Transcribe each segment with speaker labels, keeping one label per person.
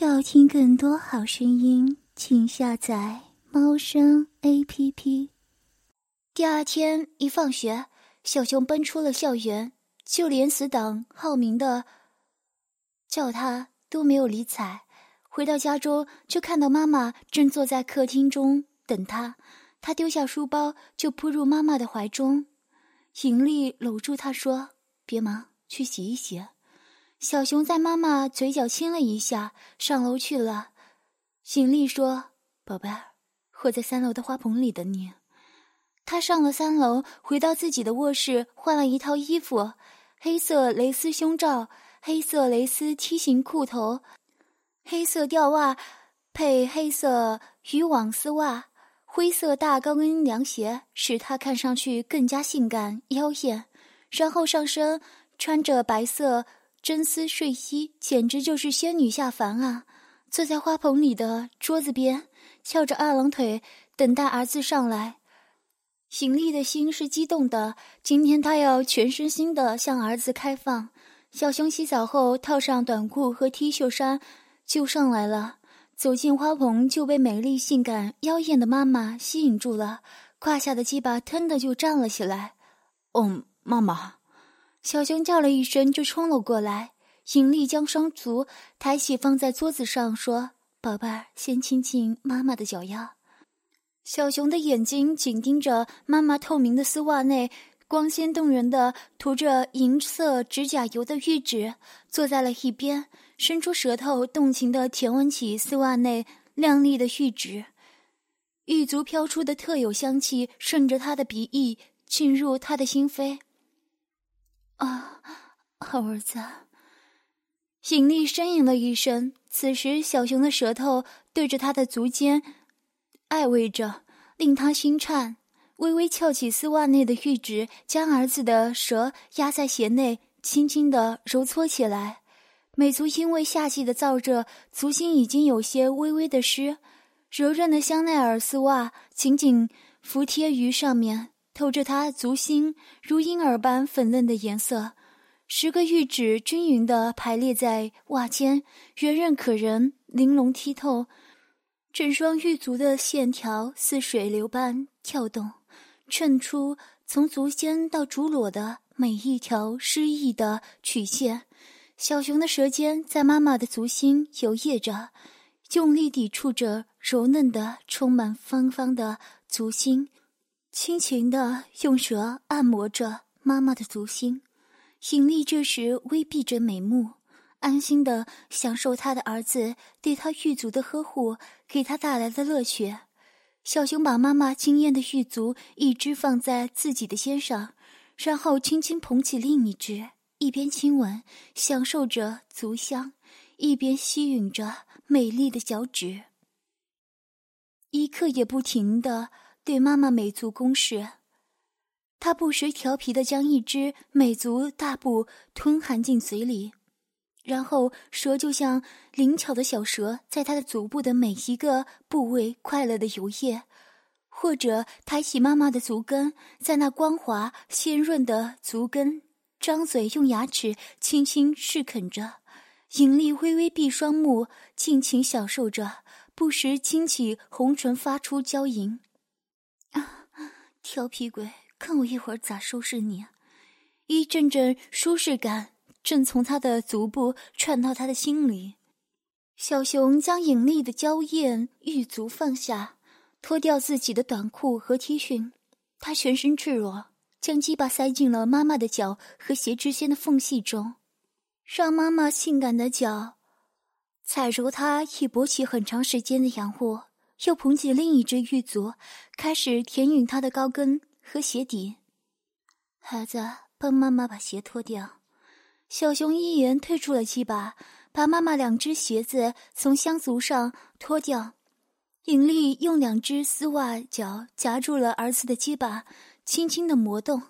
Speaker 1: 要听更多好声音，请下载猫声 A P P。第二天一放学，小熊奔出了校园，就连死党浩明的叫他都没有理睬。回到家中，就看到妈妈正坐在客厅中等他。他丢下书包，就扑入妈妈的怀中。尹丽搂住他说：“别忙，去洗一洗。”小熊在妈妈嘴角亲了一下，上楼去了。行丽说：“宝贝儿，我在三楼的花棚里等你。”他上了三楼，回到自己的卧室，换了一套衣服：黑色蕾丝胸罩、黑色蕾丝梯形裤头、黑色吊袜，配黑色渔网丝袜、灰色大高跟凉鞋，使他看上去更加性感妖艳。然后上身穿着白色。真丝睡衣简直就是仙女下凡啊！坐在花棚里的桌子边，翘着二郎腿，等待儿子上来。邢丽的心是激动的，今天她要全身心的向儿子开放。小熊洗澡后，套上短裤和 T 恤衫，就上来了。走进花棚，就被美丽、性感、妖艳的妈妈吸引住了，胯下的鸡巴腾的就站了起来。
Speaker 2: 哦，妈妈。
Speaker 1: 小熊叫了一声，就冲了过来。尹丽将双足抬起，放在桌子上，说：“宝贝儿，先亲亲妈妈的脚丫。”小熊的眼睛紧盯着妈妈透明的丝袜内光鲜动人的涂着银色指甲油的玉指，坐在了一边，伸出舌头，动情的舔吻起丝袜内亮丽的玉指。玉足飘出的特有香气，顺着他的鼻翼进入他的心扉。啊，好儿子！尹丽呻吟了一声。此时，小熊的舌头对着他的足尖爱偎着，令他心颤。微微翘起丝袜内的玉指，将儿子的舌压在鞋内，轻轻的揉搓起来。美足因为夏季的燥热，足心已经有些微微的湿。柔韧的香奈儿丝袜紧紧服贴于上面。透着他足心如婴儿般粉嫩的颜色，十个玉指均匀地排列在袜尖，圆润可人，玲珑剔透。整双玉足的线条似水流般跳动，衬出从足尖到足裸的每一条诗意的曲线。小熊的舌尖在妈妈的足心游曳着，用力抵触着柔嫩的、充满芳芳的足心。轻轻的用舌按摩着妈妈的足心，尹丽这时微闭着美目，安心的享受他的儿子对他玉足的呵护给他带来的乐趣。小熊把妈妈惊艳的玉足一只放在自己的肩上，然后轻轻捧起另一只，一边亲吻，享受着足香，一边吸吮着美丽的脚趾，一刻也不停的。对妈妈美足攻势，他不时调皮的将一只美足大步吞含进嘴里，然后蛇就像灵巧的小蛇，在他的足部的每一个部位快乐的游曳，或者抬起妈妈的足跟，在那光滑鲜润的足跟，张嘴用牙齿轻轻试啃着，尹丽微微闭双目，尽情享受着，不时轻起红唇，发出娇吟。调皮鬼，看我一会儿咋收拾你！一阵阵舒适感正从他的足部窜到他的心里。小熊将引力的娇艳玉足放下，脱掉自己的短裤和 T 恤，他全身赤裸，将鸡巴塞进了妈妈的脚和鞋之间的缝隙中，让妈妈性感的脚踩揉他已勃起很长时间的阳物。又捧起另一只玉足，开始舔吮他的高跟和鞋底。孩子，帮妈妈把鞋脱掉。小熊一言退出了鸡巴，把妈妈两只鞋子从香足上脱掉。尹丽用两只丝袜脚夹住了儿子的鸡巴，轻轻的磨动。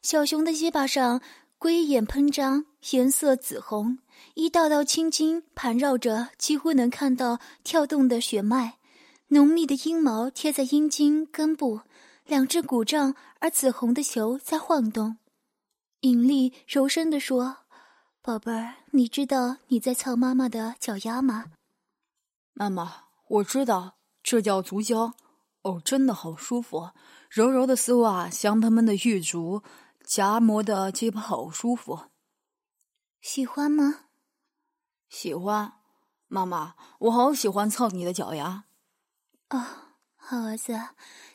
Speaker 1: 小熊的鸡巴上龟眼喷张，颜色紫红，一道道青筋盘绕着，几乎能看到跳动的血脉。浓密的阴毛贴在阴茎根部，两只鼓胀而紫红的球在晃动。尹丽柔声地说：“宝贝儿，你知道你在操妈妈的脚丫吗？
Speaker 2: 妈妈，我知道这叫足胶。哦，真的好舒服，柔柔的丝袜，香喷喷的玉足，夹磨的鸡巴好舒服。
Speaker 1: 喜欢吗？
Speaker 2: 喜欢，妈妈，我好喜欢蹭你的脚呀。
Speaker 1: 哦，好儿子，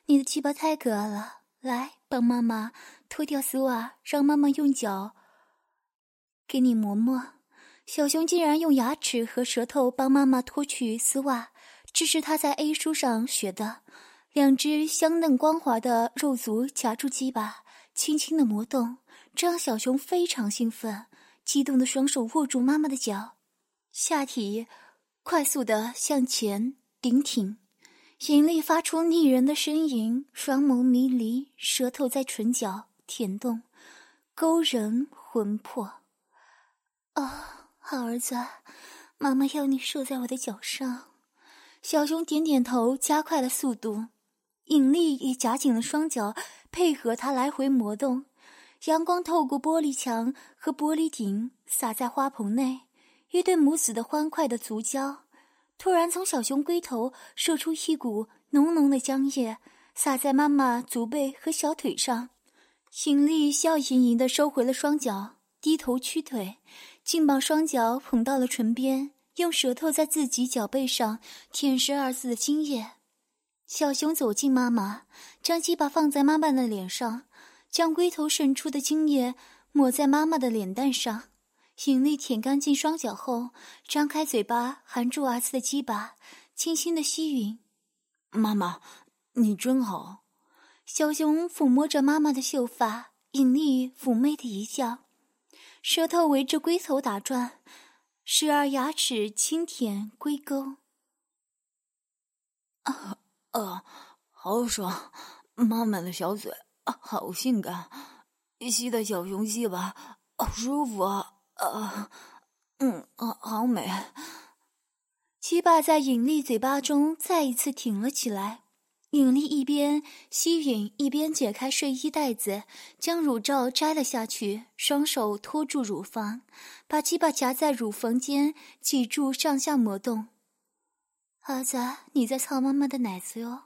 Speaker 1: 你的鸡巴太可爱了，来帮妈妈脱掉丝袜，让妈妈用脚给你磨磨。小熊竟然用牙齿和舌头帮妈妈脱去丝袜，这是他在 A 书上学的。两只香嫩光滑的肉足夹住鸡巴，轻轻的磨动，这让小熊非常兴奋，激动的双手握住妈妈的脚，下体快速的向前顶挺，引力发出腻人的呻吟，双眸迷离，舌头在唇角舔动，勾人魂魄。哦，好儿子，妈妈要你射在我的脚上。小熊点点头，加快了速度。引力也夹紧了双脚，配合他来回磨动。阳光透过玻璃墙和玻璃顶，洒在花棚内。一对母子的欢快的足交，突然从小熊龟头射出一股浓浓的浆液，洒在妈妈足背和小腿上。引力笑盈盈的收回了双脚，低头屈腿，竟把双脚捧到了唇边，用舌头在自己脚背上舔舐儿子的精液。小熊走近妈妈，将鸡巴放在妈妈的脸上，将龟头渗出的精液抹在妈妈的脸蛋上。引力舔干净双脚后，张开嘴巴含住儿子的鸡巴，轻轻的吸吮。
Speaker 2: 妈妈，你真好。
Speaker 1: 小熊抚摸着妈妈的秀发，引力妩媚的一笑，舌头围着龟头打转，时而牙齿轻舔龟沟。
Speaker 2: 啊。呃，好爽！妈妈的小嘴，好性感，吸的小熊鸡巴，好舒服啊！啊，嗯，好好美。
Speaker 1: 鸡巴在引力嘴巴中再一次挺了起来，引力一边吸吮一边解开睡衣带子，将乳罩摘了下去，双手托住乳房，把鸡巴夹在乳房间，脊柱上下磨动。儿子，你在操妈妈的奶子哟。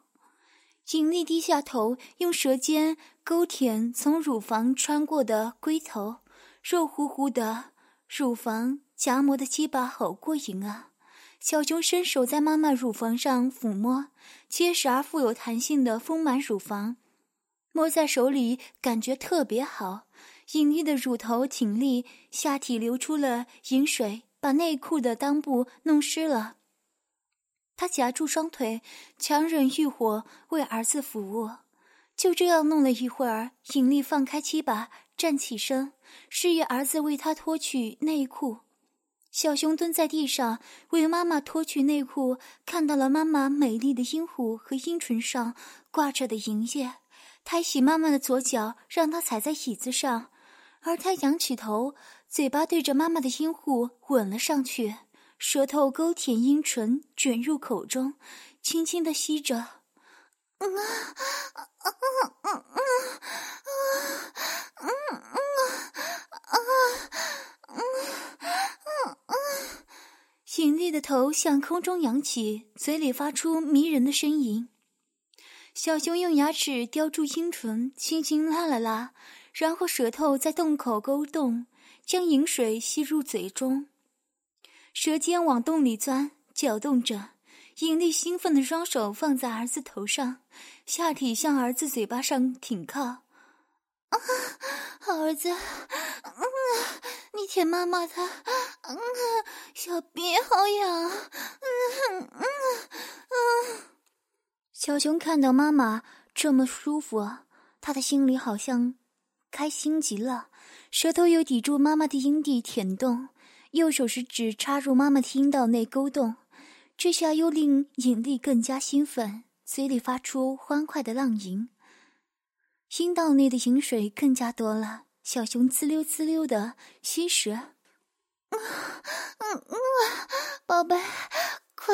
Speaker 1: 锦丽低下头，用舌尖勾舔从乳房穿过的龟头，肉乎乎的乳房夹磨的鸡巴好过瘾啊！小熊伸手在妈妈乳房上抚摸，结实而富有弹性的丰满乳房，摸在手里感觉特别好。隐丽的乳头挺立，下体流出了饮水，把内裤的裆部弄湿了。他夹住双腿，强忍欲火为儿子服务。就这样弄了一会儿，引力放开鸡巴，站起身，示意儿子为他脱去内裤。小熊蹲在地上为妈妈脱去内裤，看到了妈妈美丽的阴户和阴唇上挂着的银液，抬起妈妈的左脚，让她踩在椅子上，而他仰起头，嘴巴对着妈妈的阴户吻了上去。舌头勾舔阴唇，卷入口中，轻轻的吸着。引力的头向空中扬起，嘴里发出迷人的呻吟。小熊用牙齿叼住阴唇，轻轻拉了拉，然后舌头在洞口勾动，将饮水吸入嘴中。舌尖往洞里钻，搅动着，引力兴奋的双手放在儿子头上，下体向儿子嘴巴上挺靠。啊，好儿子，嗯，你舔妈妈的，嗯，小鼻好痒，嗯嗯嗯。小熊看到妈妈这么舒服，他的心里好像开心极了，舌头又抵住妈妈的阴蒂舔动。右手食指插入妈妈的阴道内勾动，这下又令引力更加兴奋，嘴里发出欢快的浪吟。阴道内的饮水更加多了，小熊滋溜滋溜的吸食。嗯嗯嗯，宝贝，快，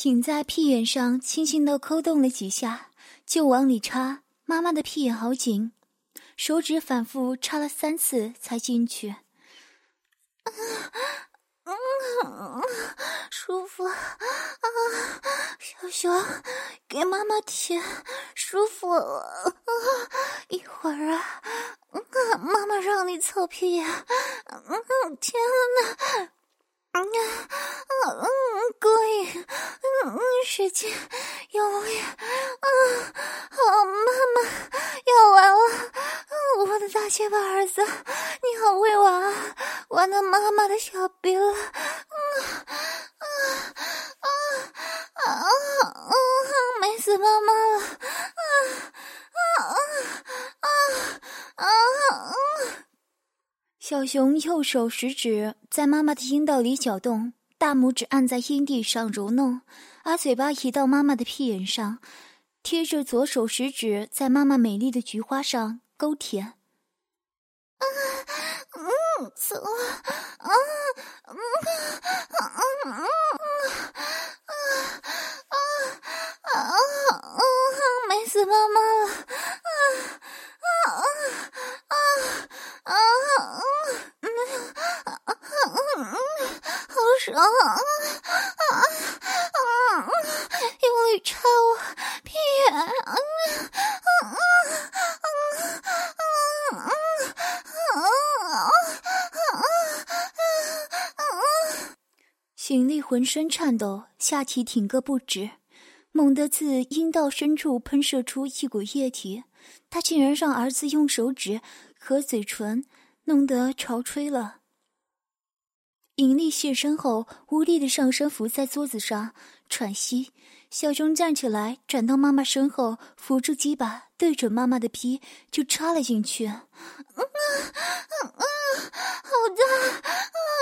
Speaker 1: 停在屁眼上，轻轻的抠动了几下，就往里插。妈妈的屁眼好紧，手指反复插了三次才进去。嗯，舒服啊！小熊，给妈妈舔，舒服。一会儿啊，妈妈让你操屁眼。嗯，天哪！嗯嗯，过瘾。嗯，使劲，用力。嗯，好，妈妈要完了。我的大结巴儿子，你好会玩啊！玩到妈妈的小臂了。嗯啊啊啊啊啊！美死妈妈了。啊啊啊啊啊！小熊右手食指在妈妈的阴道里搅动，大拇指按在阴蒂上揉弄，把嘴巴移到妈妈的屁眼上，贴着左手食指在妈妈美丽的菊花上勾舔。啊，嗯，走，啊，嗯，啊，啊，啊，啊，美死妈妈了，啊，啊，啊，啊，啊，嗯，啊，嗯，好爽啊，啊，啊，用力插我屁眼，啊，啊，啊，啊，啊。邢丽浑身颤抖，下体挺个不止，猛地自阴道深处喷射出一股液体。他竟然让儿子用手指和嘴唇弄得潮吹了。尹丽卸身后，无力的上身伏在桌子上喘息。小熊站起来，转到妈妈身后，扶住鸡巴，对准妈妈的屁就插了进去。啊啊啊！好大啊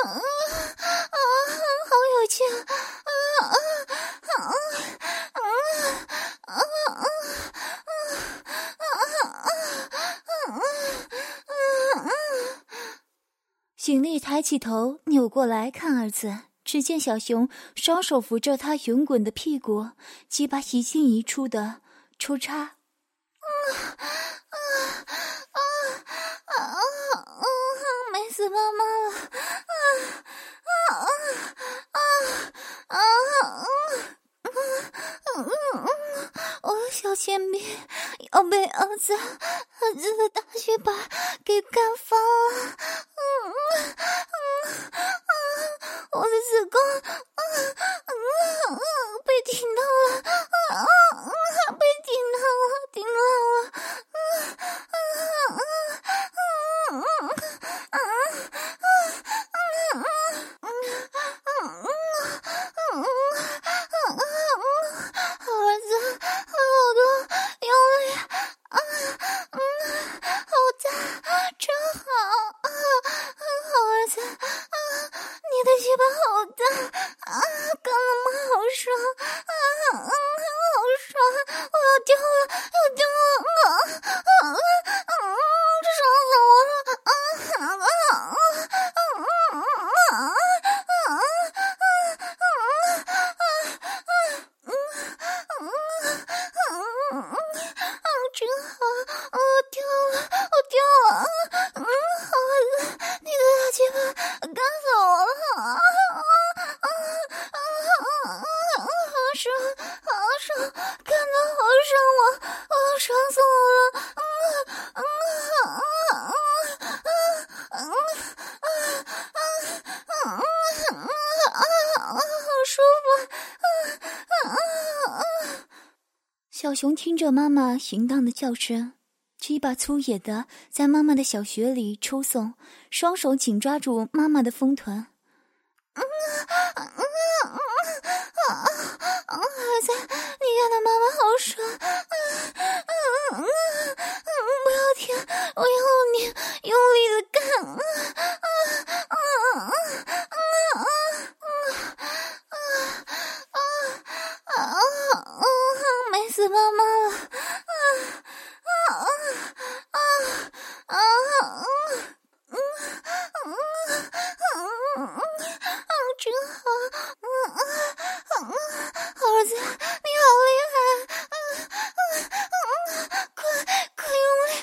Speaker 1: 啊啊！好有劲啊啊啊啊啊啊啊啊啊啊啊啊啊！嗯嗯抬起头，扭过来看儿子。只见小熊双手扶着他圆滚的屁股，鸡巴一进一出的抽插。啊啊啊啊啊！美死妈妈了！啊啊啊啊啊！嗯嗯，我的小铅笔要被儿子儿子的大血巴给干翻了！嗯嗯嗯嗯，我的子宫嗯嗯嗯小熊听着妈妈淫荡的叫声，鸡巴粗野的在妈妈的小穴里抽送，双手紧抓住妈妈的丰臀。嗯啊嗯嗯！孩子，你看到妈妈好爽！嗯嗯嗯嗯，不要停，我要你用力的干啊啊啊啊啊啊啊！美死妈妈了！啊啊啊啊啊！嗯嗯嗯嗯儿子，你好厉害！快快用力！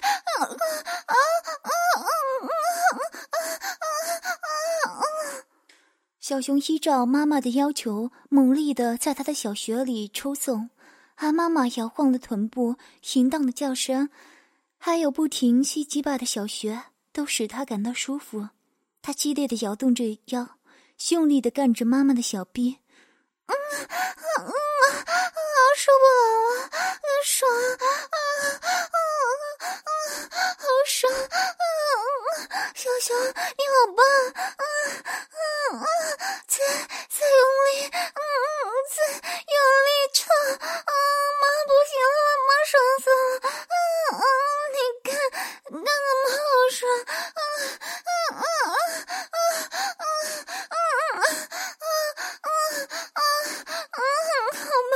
Speaker 1: 小熊依照妈妈的要求，猛力的在他的小穴里抽送，而妈妈摇晃的臀部、淫荡的叫声，还有不停吸鸡巴的小穴，都使他感到舒服。他激烈的摇动着腰，用力的干着妈妈的小臂。嗯嗯好受不了了，爽啊啊啊好爽啊！小熊，你好棒！嗯嗯嗯，再再用力，嗯嗯，再用力抽！啊不行了，妈爽死了！嗯嗯，你看，看看妈好爽！啊啊啊啊啊啊啊啊啊！好棒！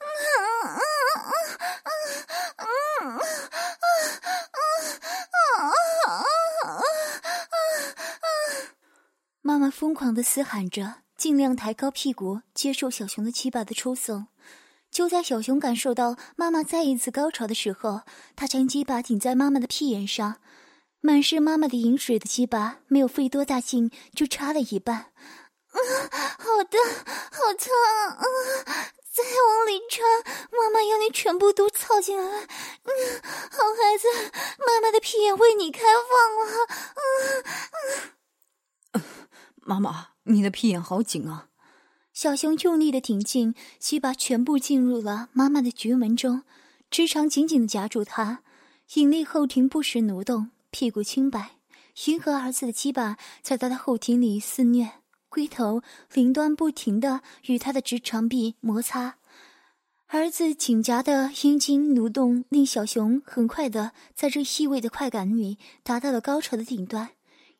Speaker 1: 啊啊啊啊啊啊啊啊啊啊啊啊。妈妈疯狂的嘶喊着，尽量抬高屁股接受小熊的七把的抽送。就在小熊感受到妈妈再一次高潮的时候，他将鸡巴顶在妈妈的屁眼上，满是妈妈的饮水的鸡巴没有费多大劲就插了一半。啊，好的，好疼啊！再往里插，妈妈要你全部都操进来。嗯，好孩子，妈妈的屁眼为你开放了。嗯
Speaker 2: 嗯。妈妈，你的屁眼好紧啊！
Speaker 1: 小熊用力的挺进，鸡巴全部进入了妈妈的菊门中，直肠紧紧的夹住她，引力后庭不时挪动，屁股清白，迎合儿子的鸡巴在他的后庭里肆虐，龟头鳞端不停的与他的直肠壁摩擦，儿子紧夹的阴茎蠕动，令小熊很快的在这细微的快感里达到了高潮的顶端，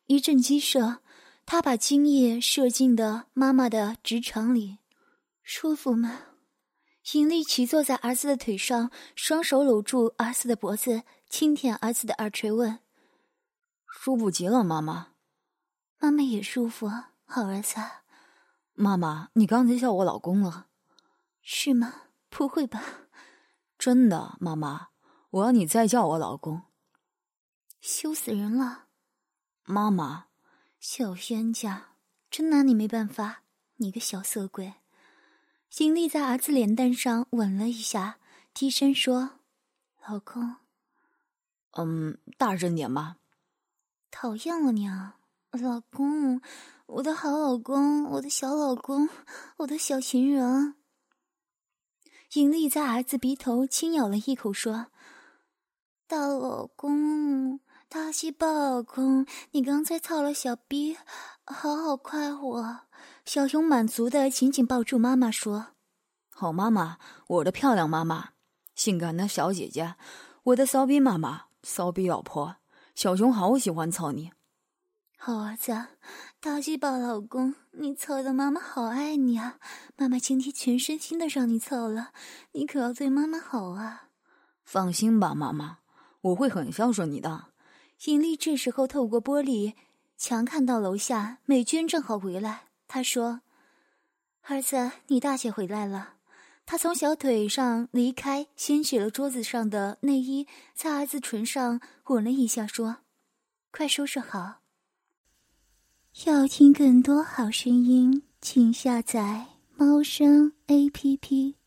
Speaker 1: 一阵激射。他把精液射进的妈妈的直肠里，舒服吗？尹丽奇坐在儿子的腿上，双手搂住儿子的脖子，轻舔儿子的耳垂，问：“
Speaker 2: 舒服极了，妈妈。”
Speaker 1: 妈妈也舒服，好儿子。
Speaker 2: 妈妈，你刚才叫我老公了，
Speaker 1: 是吗？不会吧？
Speaker 2: 真的，妈妈，我要你再叫我老公。
Speaker 1: 羞死人了，
Speaker 2: 妈妈。
Speaker 1: 小冤家，真拿你没办法！你个小色鬼！尹丽在儿子脸蛋上吻了一下，低声说：“老公。”“
Speaker 2: 嗯，大声点吧。”“
Speaker 1: 讨厌了你啊，老公，我的好老公，我的小老公，我的小情人。”尹丽在儿子鼻头轻咬了一口，说：“大老公。”大西巴老公，你刚才操了小逼，好好快活。小熊满足的紧紧抱住妈妈，说：“
Speaker 2: 好妈妈，我的漂亮妈妈，性感的小姐姐，我的骚逼妈妈，骚逼老婆。小熊好喜欢操你，
Speaker 1: 好儿子，大西巴老公，你操的妈妈好爱你啊！妈妈今天全身心的让你操了，你可要对妈妈好啊！
Speaker 2: 放心吧，妈妈，我会很孝顺你的。”
Speaker 1: 尹丽这时候透过玻璃墙看到楼下美娟正好回来。她说：“儿子，你大姐回来了。”她从小腿上离开，掀起了桌子上的内衣，在儿子唇上吻了一下，说：“快收拾好。”要听更多好声音，请下载猫声 A P P。